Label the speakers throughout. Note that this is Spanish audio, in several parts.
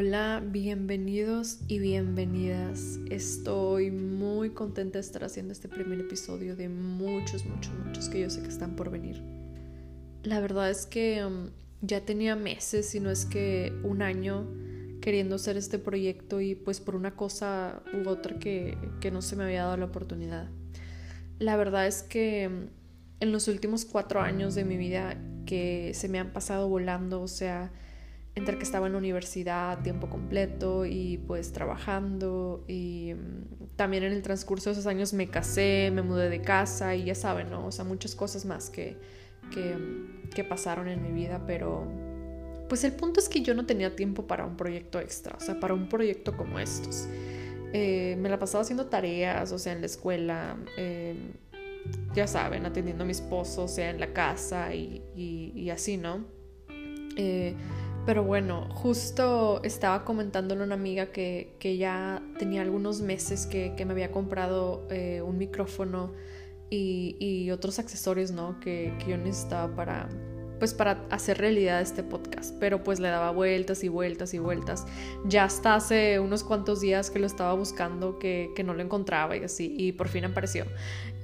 Speaker 1: Hola, bienvenidos y bienvenidas. Estoy muy contenta de estar haciendo este primer episodio de muchos, muchos, muchos que yo sé que están por venir. La verdad es que um, ya tenía meses, si no es que un año, queriendo hacer este proyecto y pues por una cosa u otra que, que no se me había dado la oportunidad. La verdad es que um, en los últimos cuatro años de mi vida que se me han pasado volando, o sea, entre que estaba en la universidad tiempo completo y pues trabajando y mm, también en el transcurso de esos años me casé, me mudé de casa y ya saben, ¿no? O sea, muchas cosas más que, que, mm, que pasaron en mi vida, pero pues el punto es que yo no tenía tiempo para un proyecto extra, o sea, para un proyecto como estos. Eh, me la pasaba haciendo tareas, o sea, en la escuela, eh, ya saben, atendiendo a mi esposo, o sea, en la casa y, y, así, ¿no? Eh, pero bueno, justo estaba comentándole a una amiga que, que ya tenía algunos meses que, me había comprado eh, un micrófono y, y, otros accesorios, ¿no? Que, que yo necesitaba para, pues para hacer realidad este podcast, pero pues le daba vueltas y vueltas y vueltas. Ya hasta hace unos cuantos días que lo estaba buscando, que, que no lo encontraba y así, y por fin apareció.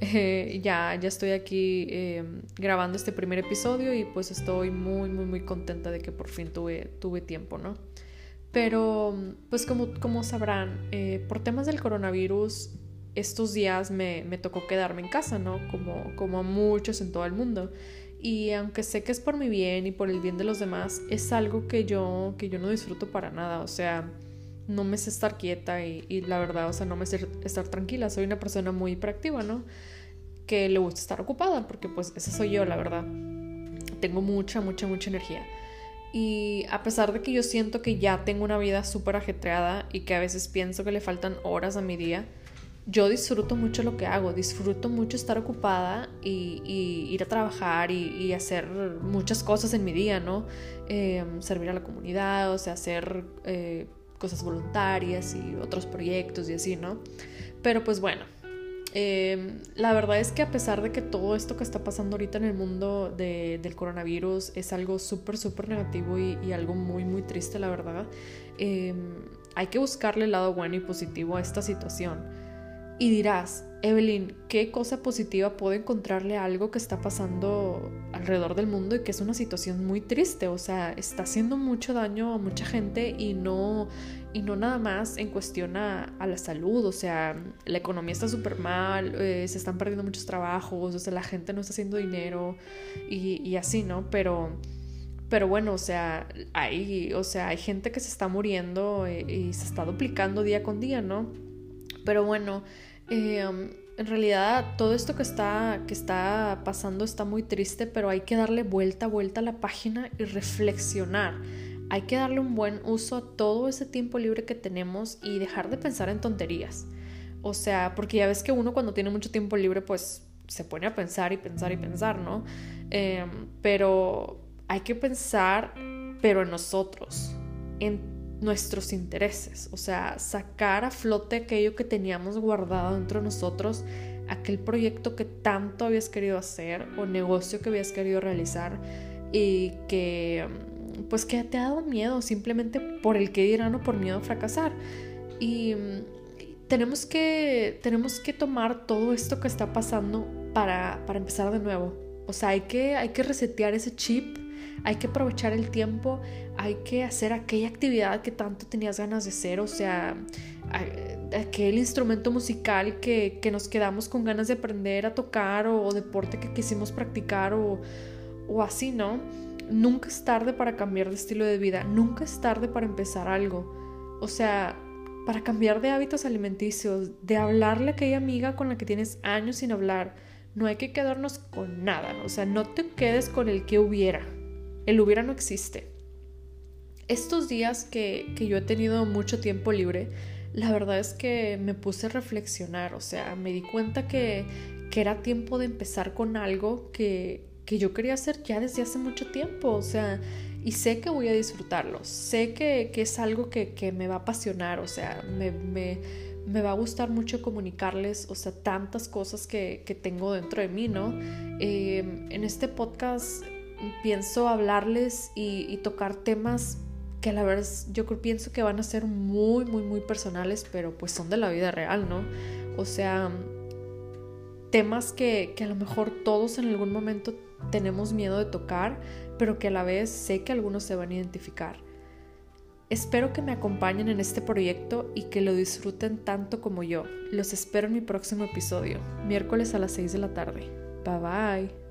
Speaker 1: Eh, ya, ya estoy aquí em, grabando este primer episodio y pues estoy muy, muy, muy contenta de que por fin tuve, tuve tiempo, ¿no? Pero pues como, como sabrán, eh, por temas del coronavirus, estos días me, me, tocó quedarme en casa, ¿no? Como, como a muchos en todo el mundo. Y aunque sé que es por mi bien y por el bien de los demás, es algo que yo, que yo no disfruto para nada. O sea, no me sé estar quieta y, la verdad, o sea, no me sé estar tranquila. Soy una persona muy hiperactiva, ¿no? Que le gusta estar ocupada, porque pues esa soy yo, la verdad. Tengo mucha, mucha, mucha energía. Y a pesar de que yo siento que ya tengo una vida súper ajetreada y que a veces pienso que le faltan horas a mi día, yo disfruto mucho lo que hago, disfruto mucho estar ocupada y, ir a trabajar y, hacer muchas cosas en mi día, ¿no? Em, servir a la comunidad, o sea, hacer eh, cosas voluntarias y otros proyectos y así, ¿no? Pero pues bueno, em, la verdad es que a pesar de que todo esto que está pasando ahorita en el mundo del coronavirus es algo súper, súper negativo y, y, algo muy, muy triste, la verdad, em, hay que buscarle el lado bueno y positivo a esta situación y dirás, Evelyn, ¿qué cosa positiva puedo encontrarle a algo que está pasando alrededor del mundo y que es una situación muy triste? O sea, está haciendo mucho daño a mucha gente y no, y no nada más en cuestión a, la salud. O sea, la economía está súper mal, eh, se están perdiendo muchos trabajos, o sea, la gente no está haciendo dinero y, así, ¿no? Pero pero bueno, o sea, hay, o sea, hay gente que se está muriendo eh, y se está duplicando día con día, ¿no? Pero bueno, eh, um, en realidad todo esto que está, que está pasando está muy triste, pero hay que darle vuelta, vuelta a la página y reflexionar. Hay que darle un buen uso a todo ese tiempo libre que tenemos y dejar de pensar en tonterías. O sea, porque ya ves que uno cuando tiene mucho tiempo libre, pues se pone a pensar y pensar y pensar, ¿no? Eh, pero hay que pensar, pero en nosotros, en nuestros intereses, o sea, sacar a flote aquello que teníamos guardado dentro de nosotros, aquel proyecto que tanto habías querido hacer o negocio que habías querido realizar y que pues que te ha dado miedo simplemente por el que dirán o por miedo a fracasar. Y tenemos que, tenemos que tomar todo esto que está pasando para, para empezar de nuevo. O sea, hay que, hay que resetear ese chip hay que aprovechar el tiempo, hay que hacer aquella actividad que tanto tenías ganas de hacer, o sea, aquel instrumento musical que, nos quedamos con ganas de aprender a tocar o, deporte que quisimos practicar o, o así, ¿no? Nunca es tarde para cambiar de estilo de vida, nunca es tarde para empezar algo. O sea, para cambiar de hábitos alimenticios, de hablarle a aquella amiga con la que tienes años sin hablar. No hay que quedarnos con nada, o sea, no te quedes con el que hubiera. El hubiera no existe. Estos días que, yo he tenido mucho tiempo libre, la verdad es que me puse a reflexionar, o sea, me di cuenta que, que era tiempo de empezar con algo que, que yo quería hacer ya desde hace mucho tiempo, o sea, y sé que voy a disfrutarlo, sé que, que es algo que, que, me va a apasionar, o sea, me, me, me, va a gustar mucho comunicarles, o sea, tantas cosas que, que tengo dentro de mí, ¿no? Eh, en este podcast pienso hablarles y, tocar temas que la verdad yo pienso que van a ser muy, muy, muy personales, pero pues son de la vida real, ¿no? O sea, temas que, que a lo mejor todos en algún momento tenemos miedo de tocar, pero que a la vez sé que algunos se van a identificar. Espero que me acompañen en este proyecto y que lo disfruten tanto como yo. Los espero en mi próximo episodio, miércoles a las 6 de la tarde. Bye bye.